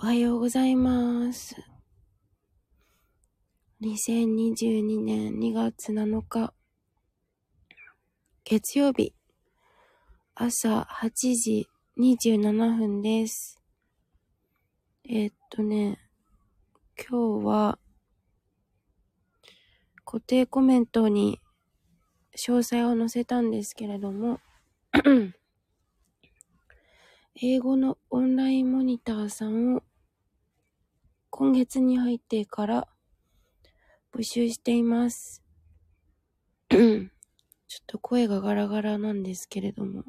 おはようございます。2022年2月7日、月曜日、朝8時27分です。えっとね、今日は、固定コメントに詳細を載せたんですけれども、英語のオンラインモニターさんを今月に入ってから募集しています。ちょっと声がガラガラなんですけれども。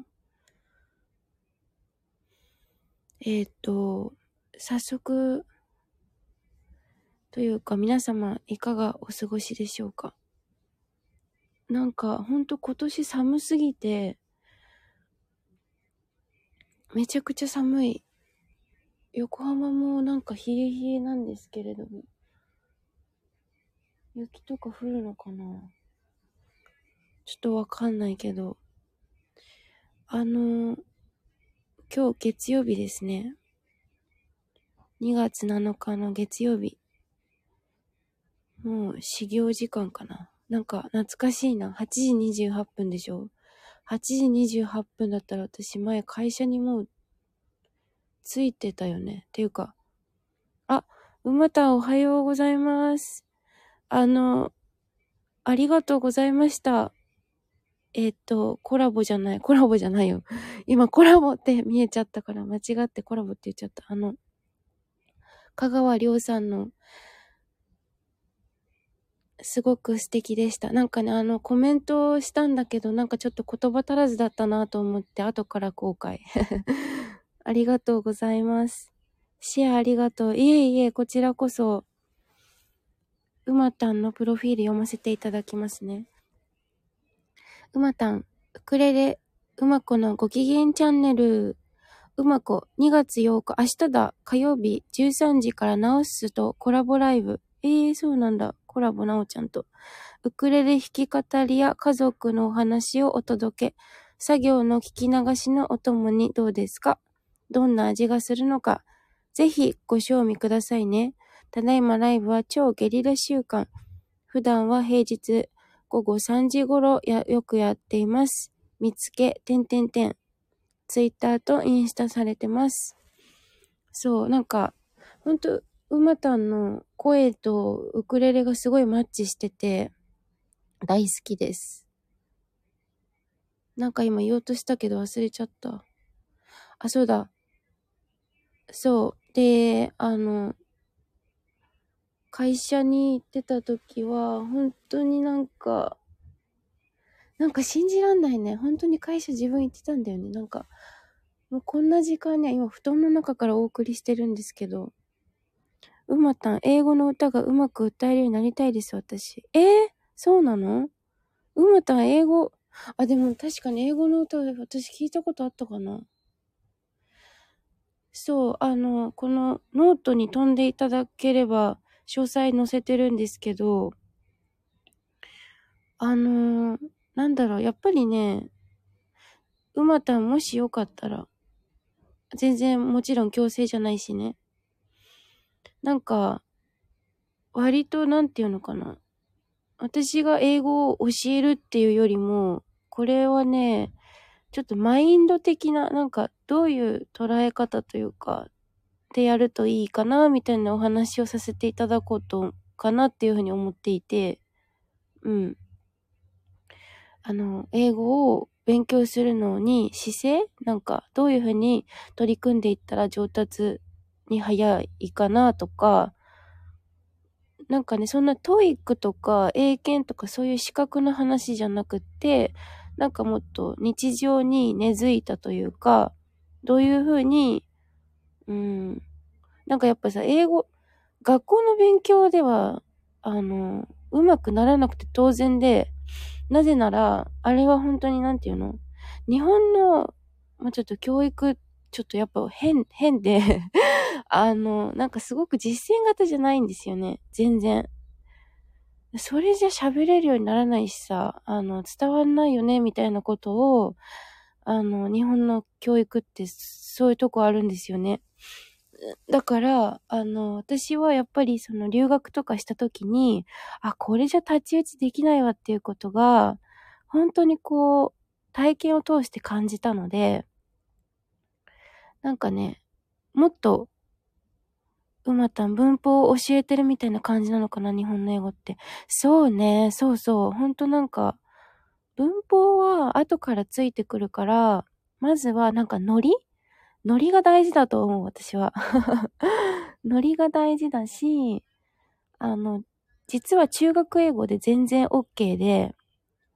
えっ、と、早速、というか皆様いかがお過ごしでしょうか？なんかほんと今年寒すぎて、めちゃくちゃ寒い。横浜もなんか冷え冷えなんですけれども。雪とか降るのかなちょっとわかんないけど。あの今日月曜日ですね。2月7日の月曜日。もう始業時間かな。なんか懐かしいな。8時28分でしょ ?8 時28分だったら私前会社にもうついてたよね。っていうか、あ、馬たおはようございます。あの、ありがとうございました。えっ、と、コラボじゃない、コラボじゃないよ。今コラボって見えちゃったから間違ってコラボって言っちゃった。あの、香川亮さんの、すごく素敵でした。なんかね、あの、コメントをしたんだけど、なんかちょっと言葉足らずだったなと思って、後から後悔。ありがとうございます。シェアありがとう。いえいえ、こちらこそ、うまたんのプロフィール読ませていただきますね。うまたん、ウクレレ、うまこのご機嫌チャンネル、うまこ、2月8日、明日だ、火曜日、13時からナオスとコラボライブ。ええー、そうなんだ。コラボなおちゃんと。ウクレレ弾き語りや家族のお話をお届け。作業の聞き流しのお供にどうですか？どんな味がするのか？ぜひご賞味くださいね。ただいまライブは超ゲリラ週間。普段は平日午後3時頃やよくやっています。見つけ、てんてんてん。ツイッターとインスタされてます。そう、なんか、ほんと、うまたんの声とウクレレがすごいマッチしてて、大好きです。なんか今言おうとしたけど忘れちゃった。あ、そうだ。そう。で、あの、会社に行ってた時は、本当になんか、なんか信じらんないね。本当に会社自分行ってたんだよね。なんか、もうこんな時間には今布団の中からお送りしてるんですけど、うまたん、英語の歌がうまく歌えるようになりたいです、私。えー、そうなの？うまたん、英語、あ、でも確かに英語の歌私聞いたことあったかなそう、あの、このノートに飛んでいただければ、詳細載せてるんですけど、あのー、なんだろう、やっぱりね、うまたんもしよかったら、全然もちろん強制じゃないしね。なんか、割となんていうのかな。私が英語を教えるっていうよりも、これはね、ちょっとマインド的な、なんかどういう捉え方というか、でやるといいかな、みたいなお話をさせていただこうと、かなっていうふうに思っていて、うん。あの、英語を勉強するのに姿勢なんか、どういうふうに取り組んでいったら上達に早いかなとか、なんかね、そんな TOEIC とか英検とかそういう資格の話じゃなくって、なんかもっと日常に根付いたというか、どういうふうに、うん、なんかやっぱさ、英語、学校の勉強では、あの、うまくならなくて当然で、なぜなら、あれは本当になんていうの？日本の、まあ、ちょっと教育、ちょっとやっぱ変、変で あの、なんかすごく実践型じゃないんですよね。全然。それじゃ喋れるようにならないしさ、あの、伝わんないよね、みたいなことを、あの、日本の教育ってそういうとこあるんですよね。だから、あの、私はやっぱりその留学とかした時に、あ、これじゃ太刀打ちできないわっていうことが、本当にこう、体験を通して感じたので、なんかね、もっと、うまたん文法を教えてるみたいな感じなのかな、日本の英語って。そうね、そうそう、ほんとなんか、文法は後からついてくるから、まずはなんかノリ？ノリが大事だと思う、私は。ノリが大事だし、あの、実は中学英語で全然 OK で、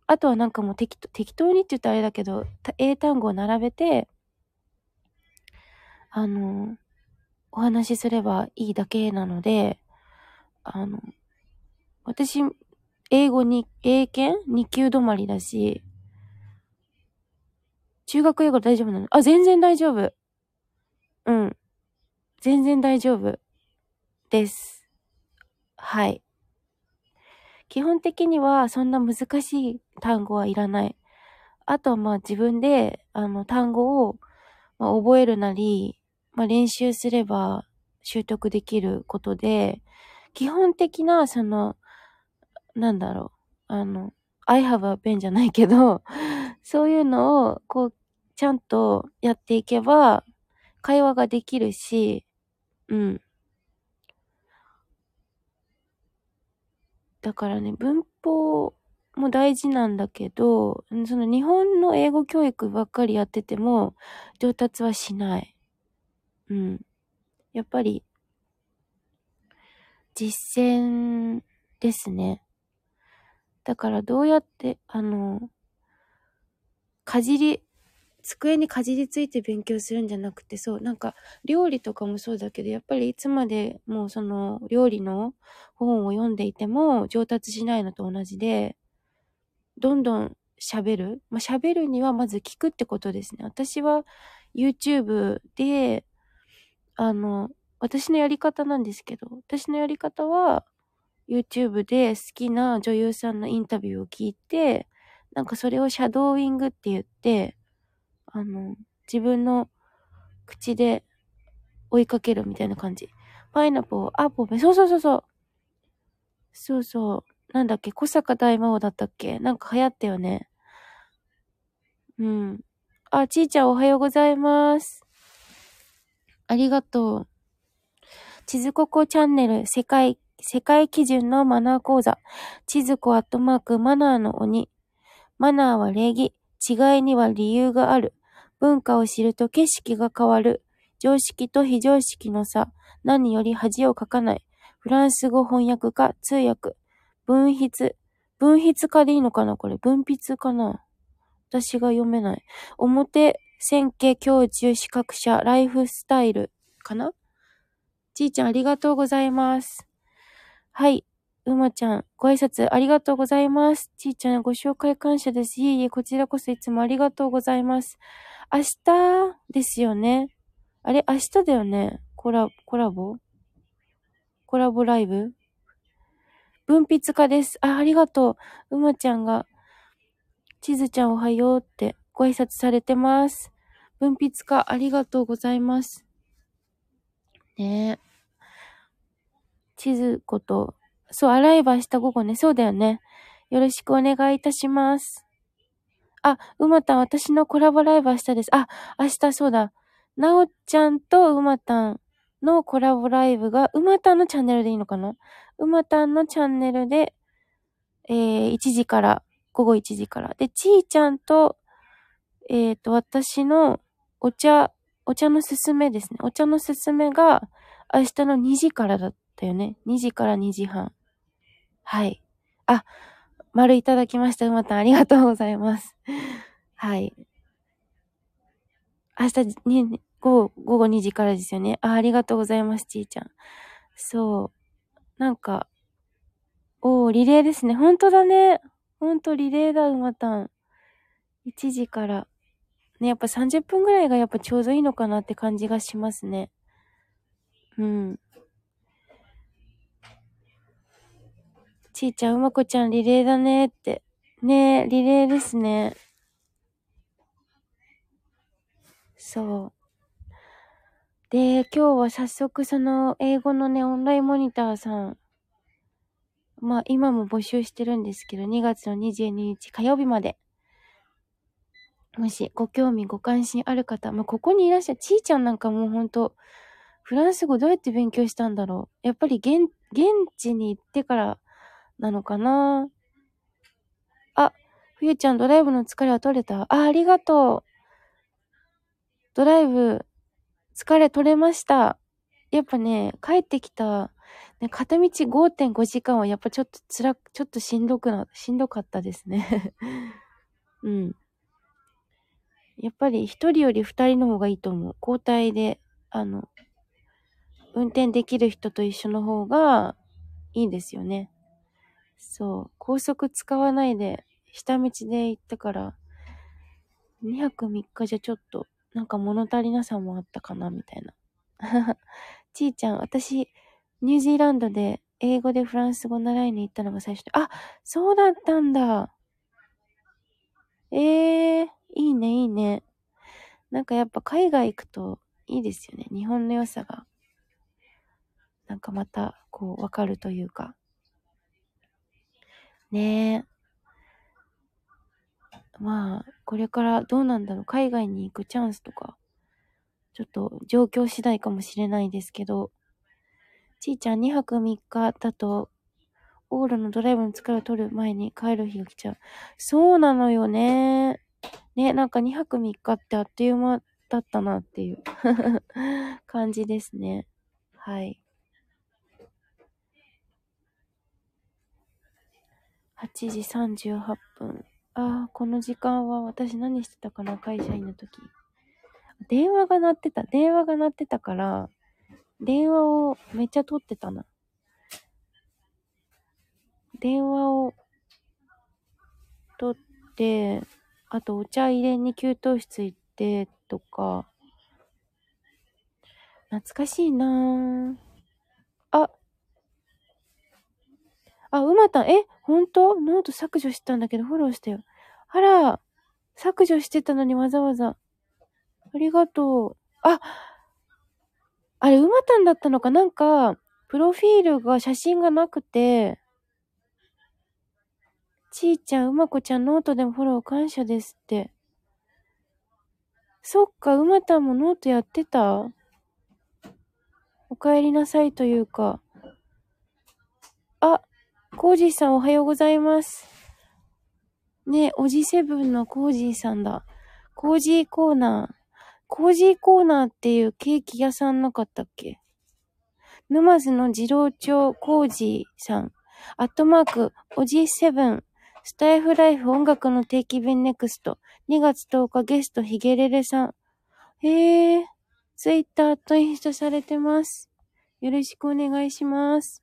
あとはなんかもう適当適当にって言ったらあれだけど、英単語を並べて、あの、お話しすればいいだけなので、あの、私、英語に、英検 ?2 級止まりだし、中学英語大丈夫なの？あ、全然大丈夫。うん。全然大丈夫です。はい。基本的にはそんな難しい単語はいらない。あとはまあ自分であの単語を、ま、覚えるなり、まあ、練習すれば習得できることで、基本的なその、なんだろう、あの、I have a pen じゃないけど、そういうのをこう、ちゃんとやっていけば、会話ができるし、うん。だからね、文法も大事なんだけど、その日本の英語教育ばっかりやってても上達はしない。うん。やっぱり、実践ですね。だからどうやって、あの、かじり、机にかじりついて勉強するんじゃなくて、そう、なんか、料理とかもそうだけど、やっぱりいつまでもうその料理の本を読んでいても上達しないのと同じで、どんどん喋る。まあ、喋るにはまず聞くってことですね。私は YouTube で、あの、私のやり方なんですけど、私のやり方は YouTube で好きな女優さんのインタビューを聞いて、なんかそれをシャドーイングって言って、あの、自分の口で追いかけるみたいな感じ。パイナポー、アポメ、そうそうそうそう。そうそう。なんだっけ、小坂大魔王だったっけ？なんか流行ったよね。うん。あ、ちーちゃんおはようございます。ありがとう。地図ココチャンネル世界、世界基準のマナー講座。地図コアットマークマナーの鬼。マナーは礼儀。違いには理由がある。文化を知ると景色が変わる。常識と非常識の差。何より恥をかかない。フランス語翻訳家、通訳。文筆。文筆家でいいのかな？これ。文筆かな？私が読めない。表、線形、教授、資格者、ライフスタイル。かな？ちーちゃんありがとうございます。はい。うまちゃん、ご挨拶ありがとうございます。ちーちゃん、ご紹介感謝です。いえいえ、こちらこそいつもありがとうございます。明日ですよね？あれ？明日だよね？コラ、コラボ？コラボライブ？文筆家です。あ、ありがとう。うまちゃんが、ちずちゃんおはようってご挨拶されてます。文筆家ありがとうございます。ねえ。地図こと、そう、洗えば明日午後ね。そうだよね。よろしくお願いいたします。あ、うまたん、私のコラボライブ明日です。あ、明日そうだ。なおちゃんとうまたんのコラボライブが、うまたんのチャンネルでいいのかな？うまたんのチャンネルで、えー、1時から、午後1時から。で、ちーちゃんと、えっ、と、私のお茶、お茶のすすめですね。お茶のすすめが明日の2時からだったよね。2時から2時半。はい。あ、丸いただきました。うまたんありがとうございます。はい。明日に、午後、午後2時からですよね。あ、ありがとうございます、ちーちゃん。そう。なんか、おー、リレーですね。ほんとだね。ほんとリレーだ、うまたん。1時から。ね、やっぱ30分ぐらいがやっぱちょうどいいのかなって感じがしますね。うん。ちーちゃん、うまこちゃん、リレーだねって。ねリレーですね。そう。で、今日は早速その英語のね、オンラインモニターさん、まあ今も募集してるんですけど、2月の22日火曜日まで。もしご興味ご関心ある方、まあここにいらっしゃる、ちーちゃんなんかもうほんと、フランス語どうやって勉強したんだろう。やっぱり現、現地に行ってからなのかなあ、ふゆちゃんドライブの疲れは取れたあ、ありがとう。ドライブ、疲れ取れました。やっぱね、帰ってきた、ね、片道5.5時間はやっぱちょっと辛く、ちょっとしんどくな、しんどかったですね。うん。やっぱり一人より二人の方がいいと思う。交代で、あの、運転できる人と一緒の方がいいですよね。そう。高速使わないで、下道で行ったから、2泊3日じゃちょっと、なんか物足りなさもあったかな、みたいな。ちーちゃん、私、ニュージーランドで英語でフランス語習いに行ったのが最初で、あ、そうだったんだ。ええー、いいね、いいね。なんかやっぱ海外行くといいですよね。日本の良さが。なんかまた、こう、わかるというか。ねえ。まあ、これからどうなんだろう。海外に行くチャンスとか、ちょっと状況次第かもしれないですけど、ちーちゃん2泊3日だと、オールのドライブの疲れを取る前に帰る日が来ちゃう。そうなのよね。ね、なんか2泊3日ってあっという間だったなっていう 感じですね。はい。8時38分。ああ、この時間は私何してたかな、会社員の時。電話が鳴ってた。電話が鳴ってたから、電話をめっちゃ取ってたな。電話を取って、あとお茶入れに給湯室行ってとか、懐かしいなぁ。あ、あ、うまたん、え、ほんとノート削除したんだけどフォローしたよ。あら、削除してたのにわざわざ。ありがとう。あ、あれ、うまたんだったのかなんか、プロフィールが写真がなくて、ちーちゃん、うまこちゃん、ノートでもフォロー感謝ですって。そっか、うまたんもノートやってた？お帰りなさいというか。あ、コージーさんおはようございます。ねえおじセブンのコージーさんだ。コージーコーナー。コージーコーナーっていうケーキ屋さんなかったっけ？沼津の次郎長コージーさん。アットマーク、おじセブン。スタエフライブ音楽の定期便 next。2月10日ゲストヒゲレレさん。へえ、ツイッターとインスタされてます。よろしくお願いします。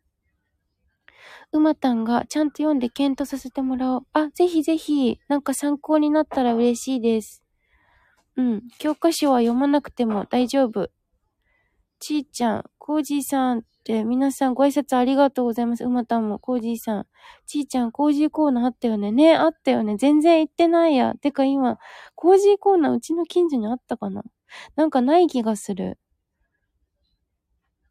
うまたんがちゃんと読んで検討させてもらおう。あ、ぜひぜひ、なんか参考になったら嬉しいです。うん。教科書は読まなくても大丈夫。ちーちゃん、コージーさんって皆さんご挨拶ありがとうございます。うまたも、コージーさん。ちーちゃん、コージーコーナーあったよね。ねあったよね。全然行ってないや。てか今、コージーコーナーうちの近所にあったかななんかない気がする。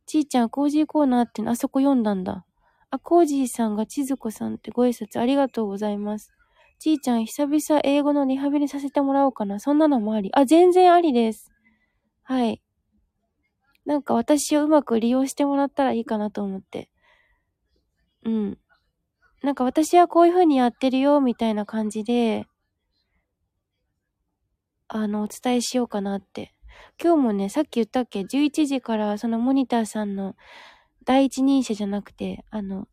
ちーちゃん、コージーコーナーってあそこ読んだんだ。あ、コージーさんが千鶴子さんってご挨拶ありがとうございます。ちーちゃん、久々英語のリハビリさせてもらおうかな。そんなのもあり。あ、全然ありです。はい。なんか私をうまく利用してもらったらいいかなと思って。うん。なんか私はこういう風にやってるよ、みたいな感じで、あの、お伝えしようかなって。今日もね、さっき言ったっけ ?11 時からそのモニターさんの第一人者じゃなくて、あの、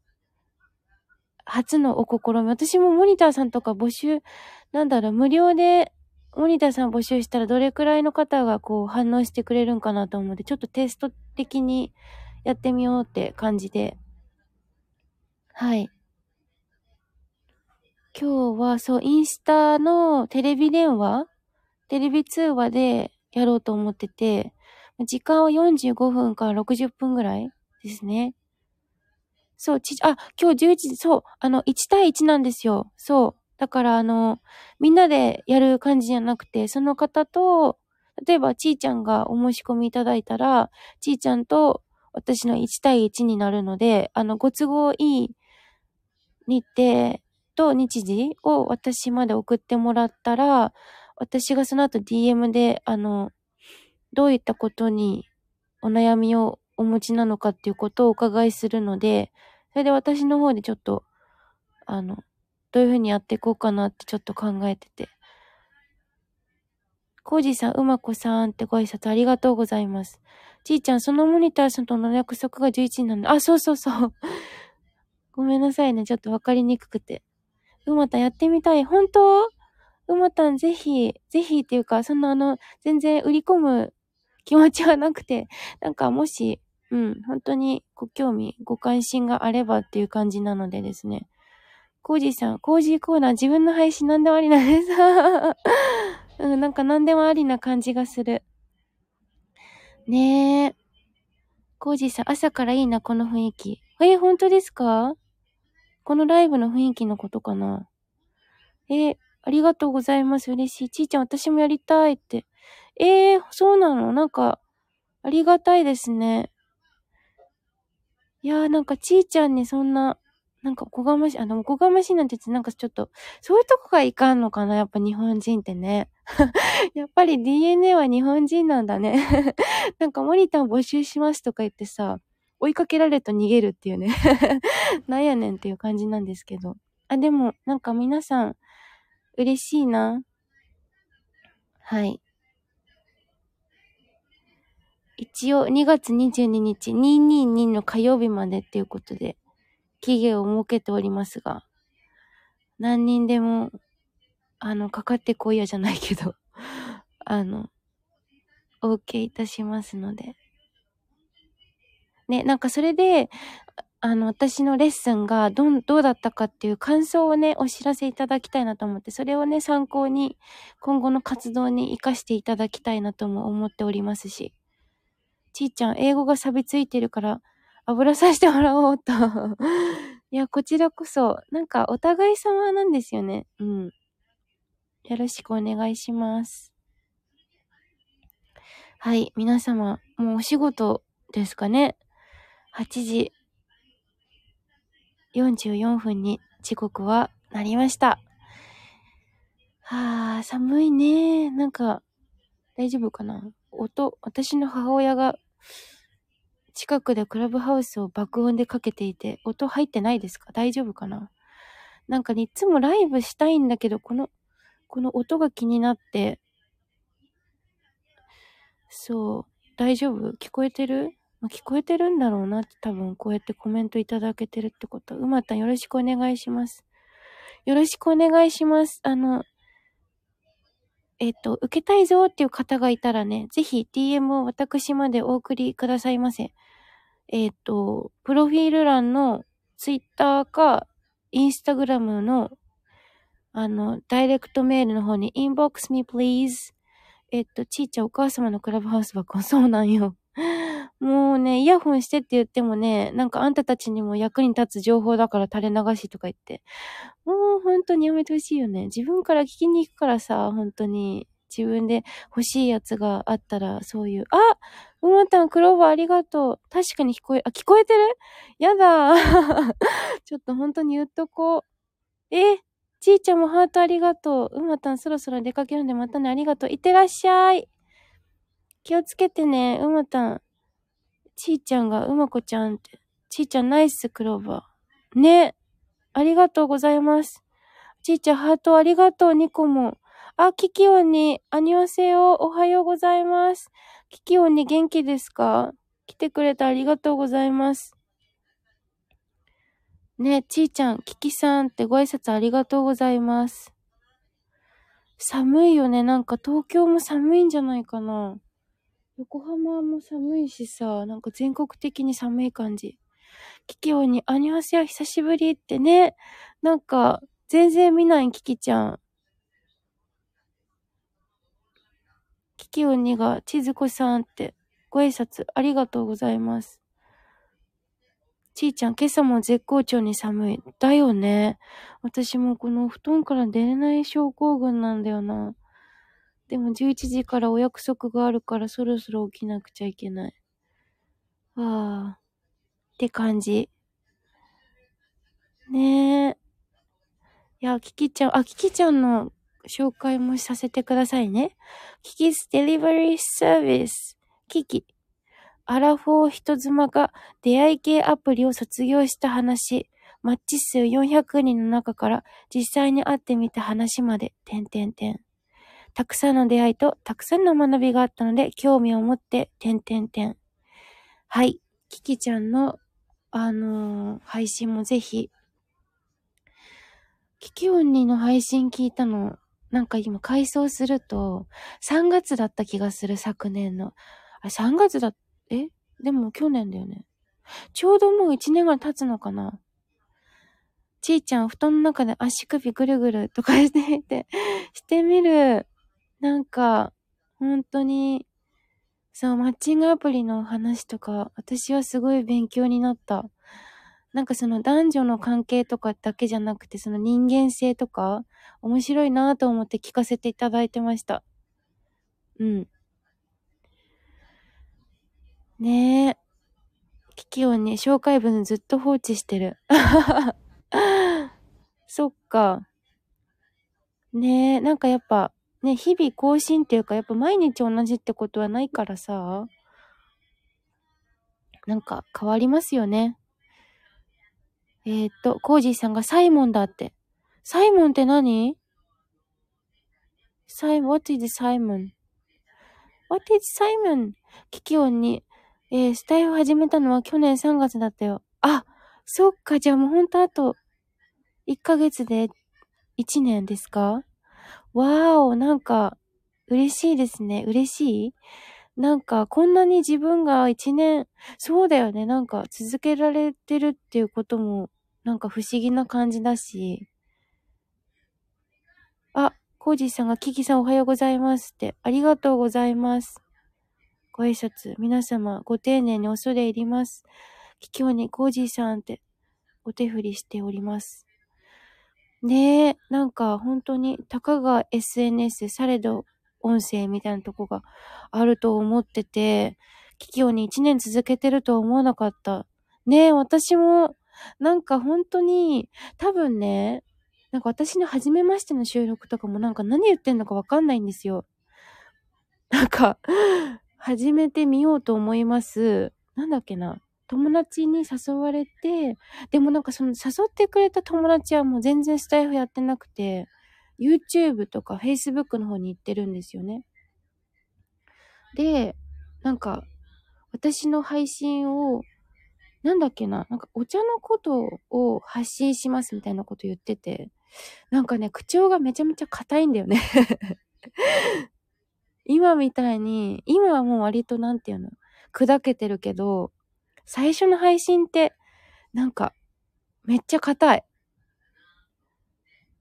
初のお試み。私もモニターさんとか募集、なんだろう、無料でモニターさん募集したらどれくらいの方がこう反応してくれるんかなと思って、ちょっとテスト的にやってみようって感じで。はい。今日はそう、インスタのテレビ電話？テレビ通話でやろうと思ってて、時間は45分から60分ぐらいですね。そう、ち、あ、今日11時、そう、あの、1対1なんですよ。そう。だから、あの、みんなでやる感じじゃなくて、その方と、例えば、ちーちゃんがお申し込みいただいたら、ちーちゃんと私の1対1になるので、あの、ご都合いい日程と日時を私まで送ってもらったら、私がその後 DM で、あの、どういったことにお悩みをお持ちなのかっていうことをお伺いするので、それで私の方でちょっと、あの、どういうふうにやっていこうかなってちょっと考えてて。コージさん、うまこさんってご挨拶ありがとうございます。ちーちゃん、そのモニターさんとの約束が11時なんで、あ、そうそうそう。ごめんなさいね。ちょっとわかりにくくて。うまたんやってみたい。本当？うまたんぜひ、ぜひっていうか、そんなあの、全然売り込む気持ちはなくて、なんかもし、うん、本当にご興味、ご関心があればっていう感じなのでですね。コージーさん、コージーコーナー自分の配信何でもありなんです。うん、なんか何でもありな感じがする。ねえ。コージーさん、朝からいいな、この雰囲気。え本当ですか？このライブの雰囲気のことかな？えありがとうございます。嬉しい。ちーちゃん、私もやりたいって。えー、そうなの？なんか、ありがたいですね。いやーなんかちーちゃんにそんな、なんかおこがましい、あの、おこがましいなんて言ってなんかちょっと、そういうとこがいかんのかなやっぱ日本人ってね。やっぱり DNA は日本人なんだね。なんかモニター募集しますとか言ってさ、追いかけられると逃げるっていうね。なんやねんっていう感じなんですけど。あ、でも、なんか皆さん、嬉しいな。はい。一応2月22日222の火曜日までっていうことで期限を設けておりますが、何人でも、あの、かかってこいやじゃないけど、あの、お受けいたしますので。ね、なんかそれで、あの、私のレッスンがどん、どうだったかっていう感想をね、お知らせいただきたいなと思って、それをね、参考に、今後の活動に活かしていただきたいなとも思っておりますし。ちーちゃん、英語が錆びついてるから、油さしてもらおうと。いや、こちらこそ、なんかお互い様なんですよね。うん。よろしくお願いします。はい、皆様、もうお仕事ですかね？8時44分に時刻はなりました。はあ、寒いね。なんか、大丈夫かな？音、私の母親が近くでクラブハウスを爆音でかけていて、音入ってないですか？大丈夫かな？なんかね、いつもライブしたいんだけど、この、この音が気になって、そう、大丈夫？聞こえてる、まあ、聞こえてるんだろうなって多分こうやってコメントいただけてるってこと。うまたんよろしくお願いします。よろしくお願いします。あの、えっ、と、受けたいぞっていう方がいたらね、ぜひ DM を私までお送りくださいませ。えっ、と、プロフィール欄の Twitter か Instagram のあの、ダイレクトメールの方に inbox me please えっと、ちいちゃんお母様のクラブハウス箱、そうなんよ。もうね、イヤホンしてって言ってもね、なんかあんたたちにも役に立つ情報だから垂れ流しとか言って。もう本当にやめてほしいよね。自分から聞きに行くからさ、本当に。自分で欲しいやつがあったら、そういう、あうまたん、クローバーありがとう。確かに聞こえ、あ、聞こえてる？やだ ちょっと本当に言っとこう。えちーちゃんもハートありがとう。うまたん、そろそろ出かけるんでまたね、ありがとう。いってらっしゃい。気をつけてね、うまたん。ちーちゃんがうまこちゃんって。ちーちゃんナイスクローバー。ね。ありがとうございます。ちーちゃんハートありがとう、ニコも。あ、キキオンに、アニョセヨ、おはようございます。キキオンに元気ですか？来てくれてありがとうございます。ね、ちーちゃん、キキさんってご挨拶ありがとうございます。寒いよね。なんか東京も寒いんじゃないかな。横浜も寒いしさ、なんか全国的に寒い感じ。キキオに、アニュアセヨ久しぶりってね、なんか、全然見ないキキちゃん。キキオニが、千鶴子さんって、ご挨拶ありがとうございます。ちーちゃん、今朝も絶好調に寒い。だよね。私もこの布団から出れない症候群なんだよな。でも11時からお約束があるからそろそろ起きなくちゃいけない。ああ。って感じ。ねえ。いや、キキちゃん、あ、キキちゃんの紹介もさせてくださいね。キキスデリバリーサービス。キキ。アラフォー人妻が出会い系アプリを卒業した話。マッチ数400人の中から実際に会ってみた話まで、点点点。たくさんの出会いとたくさんの学びがあったので、興味を持って、点点点。はい。キキちゃんの、あのー、配信もぜひ。キキオンニの配信聞いたの、なんか今回想すると、3月だった気がする、昨年の。あ、3月だ、え？でも去年だよね。ちょうどもう1年ぐらい経つのかなちーちゃん、布団の中で足首ぐるぐるとかしてみて、してみる。なんか、本当に、そう、マッチングアプリの話とか、私はすごい勉強になった。なんかその男女の関係とかだけじゃなくて、その人間性とか、面白いなと思って聞かせていただいてました。うん。ねえ。キキをね、紹介文ずっと放置してる。そっか。ねえ、なんかやっぱ、ね、日々更新っていうか、やっぱ毎日同じってことはないからさ、なんか変わりますよね。えー、っと、コージーさんがサイモンだって。サイモンって何？サイ、what is Simon? What is Simon? キキオンに、えー、スタイル始めたのは去年3月だったよ。あ、そっか、じゃあもうほんとあと、1ヶ月で1年ですか？わーお、なんか、嬉しいですね。嬉しい？なんか、こんなに自分が1年、そうだよね。なんか、続けられてるっていうことも、なんか不思議な感じだし。あ、コージーさんがキキさんおはようございますって。ありがとうございます。ご挨拶、皆様、ご丁寧に恐れ入ります。今日にコージーさんってお手振りしております。ねえ、なんか本当に、たかが SNS されど音声みたいなとこがあると思ってて、キキオに1年続けてるとは思わなかった。ねえ、私も、なんか本当に、多分ね、なんか私の初めましての収録とかもなんか何言ってんのかわかんないんですよ。なんか、始めてみようと思います。なんだっけな。友達に誘われて、でもなんかその誘ってくれた友達はもう全然スタイフやってなくて、YouTube とか Facebook の方に行ってるんですよね。で、なんか、私の配信を、なんだっけな、なんかお茶のことを発信しますみたいなこと言ってて、なんかね、口調がめちゃめちゃ硬いんだよね 今みたいに、今はもう割となんていうの、砕けてるけど、最初の配信って、なんか、めっちゃ硬い。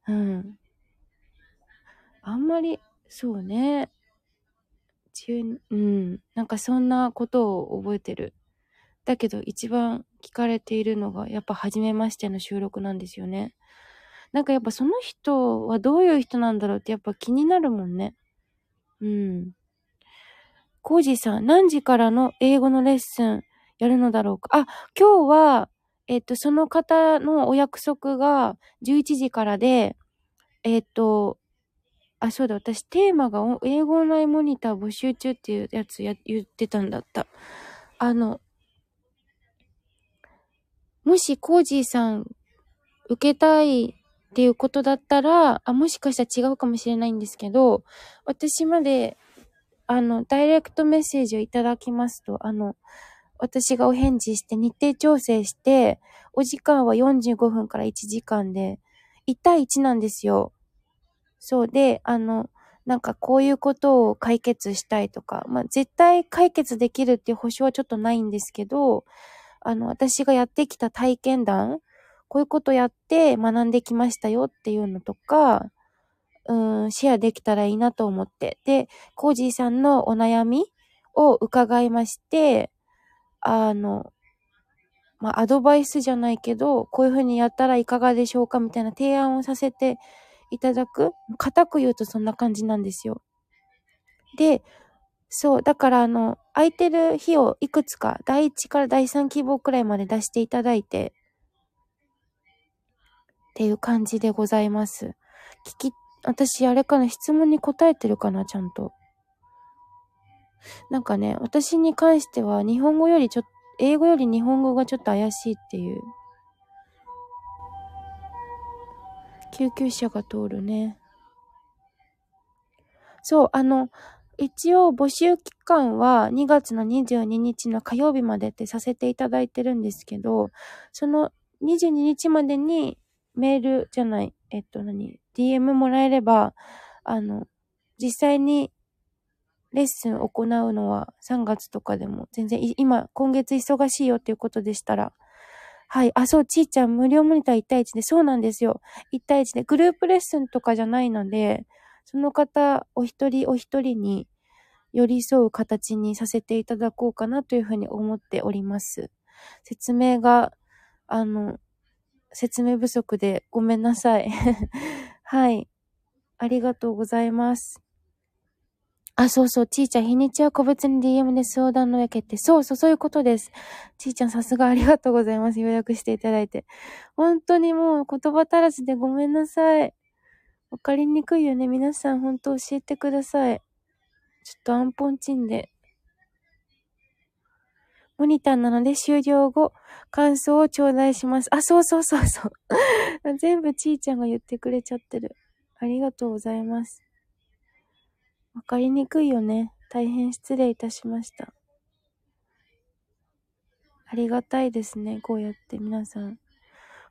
うん。あんまり、そうね。中、うん。なんかそんなことを覚えてる。だけど一番聞かれているのが、やっぱ初めましての収録なんですよね。なんかやっぱその人はどういう人なんだろうってやっぱ気になるもんね。うん。コージさん、何時からの英語のレッスンやるのだろうか。あ、今日は、えっと、その方のお約束が11時からで、えっと、あ、そうだ、私テーマが英語オンラインモニター募集中っていうやつや言ってたんだった。あの、もしコージーさん受けたいっていうことだったら、あ、もしかしたら違うかもしれないんですけど、私まで、あの、ダイレクトメッセージをいただきますと、あの、私がお返事して日程調整して、お時間は45分から1時間で、1対1なんですよ。そうで、あの、なんかこういうことを解決したいとか、まあ絶対解決できるっていう保証はちょっとないんですけど、あの、私がやってきた体験談、こういうことやって学んできましたよっていうのとか、うん、シェアできたらいいなと思って。で、コージーさんのお悩みを伺いまして、あの、まあ、アドバイスじゃないけど、こういうふうにやったらいかがでしょうかみたいな提案をさせていただく。固く言うとそんな感じなんですよ。で、そう、だからあの、空いてる日をいくつか、第1から第3希望くらいまで出していただいて、っていう感じでございます。聞き、私、あれかな、質問に答えてるかな、ちゃんと。なんかね、私に関しては、日本語よりちょっと、英語より日本語がちょっと怪しいっていう。救急車が通るね。そう、あの、一応募集期間は2月の22日の火曜日までってさせていただいてるんですけど、その22日までにメールじゃない、えっと何、DM もらえれば、あの、実際にレッスン行うのは3月とかでも全然、今、今月忙しいよっていうことでしたら、はい。あ、そう、ちーちゃん無料モニター1対1で、そうなんですよ。1対1で、グループレッスンとかじゃないので、その方、お一人お一人に寄り添う形にさせていただこうかなというふうに思っております。説明が、あの、説明不足でごめんなさい。はい。ありがとうございます。あ、そうそう、ちーちゃん、日にちは個別に DM で相談のやけって。そうそう、そういうことです。ちーちゃん、さすがありがとうございます。予約していただいて。本当にもう言葉足らずでごめんなさい。わかりにくいよね。皆さん、本当教えてください。ちょっとアンポンチンで。モニターなので終了後、感想を頂戴します。あ、そうそうそうそう。全部ちーちゃんが言ってくれちゃってる。ありがとうございます。わかりにくいよね。大変失礼いたしました。ありがたいですね。こうやって皆さん、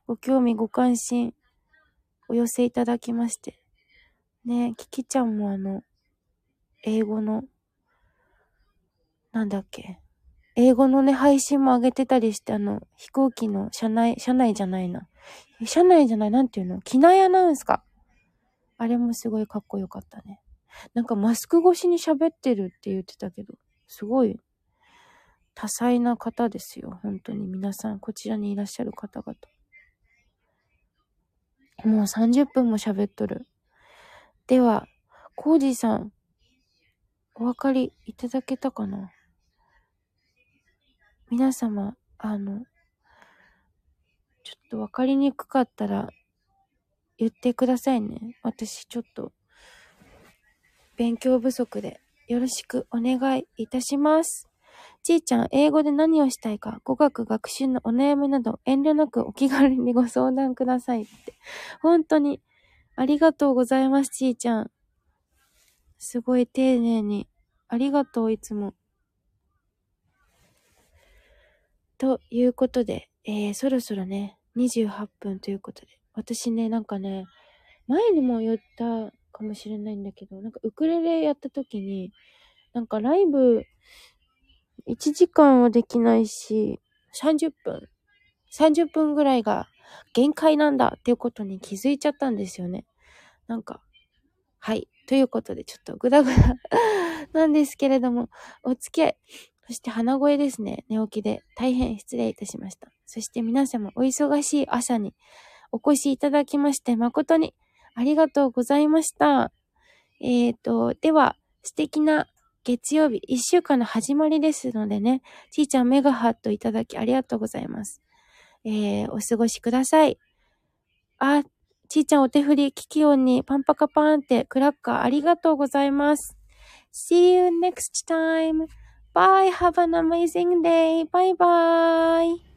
ご興味、ご関心、お寄せいただきまして。ねキキちゃんもあの、英語の、なんだっけ。英語のね、配信も上げてたりして、あの、飛行機の車内、車内じゃないな。車内じゃない、なんていうの？機内アナウンスか。あれもすごいかっこよかったね。なんかマスク越しに喋ってるって言ってたけど、すごい多彩な方ですよ。本当に皆さん、こちらにいらっしゃる方々。もう30分も喋っとる。では、コージーさん、お分かりいただけたかな？皆様、あの、ちょっと分かりにくかったら言ってくださいね。私ちょっと勉強不足でよろしくお願いいたします。ちーちゃん、英語で何をしたいか、語学学習のお悩みなど遠慮なくお気軽にご相談くださいって。本当に、ありがとうございます、ちーちゃん。すごい丁寧に。ありがとう、いつも。ということで、えー、そろそろね、28分ということで。私ね、なんかね、前にも言ったかもしれないんだけど、なんかウクレレやった時に、なんかライブ、1時間はできないし、30分、30分ぐらいが限界なんだっていうことに気づいちゃったんですよね。なんか、はい。ということで、ちょっとグダグダ なんですけれども、お付き合い、そして鼻声ですね。寝起きで大変失礼いたしました。そして皆様お忙しい朝にお越しいただきまして誠にありがとうございました。えっ、ー、と、では、素敵な月曜日、一週間の始まりですのでね、ちーちゃんメガハットいただきありがとうございます。えー、お過ごしください。あ、ちーちゃんお手振り、キキ音にパンパカパーンってクラッカーありがとうございます。See you next time. Bye. Have an amazing day. Bye bye.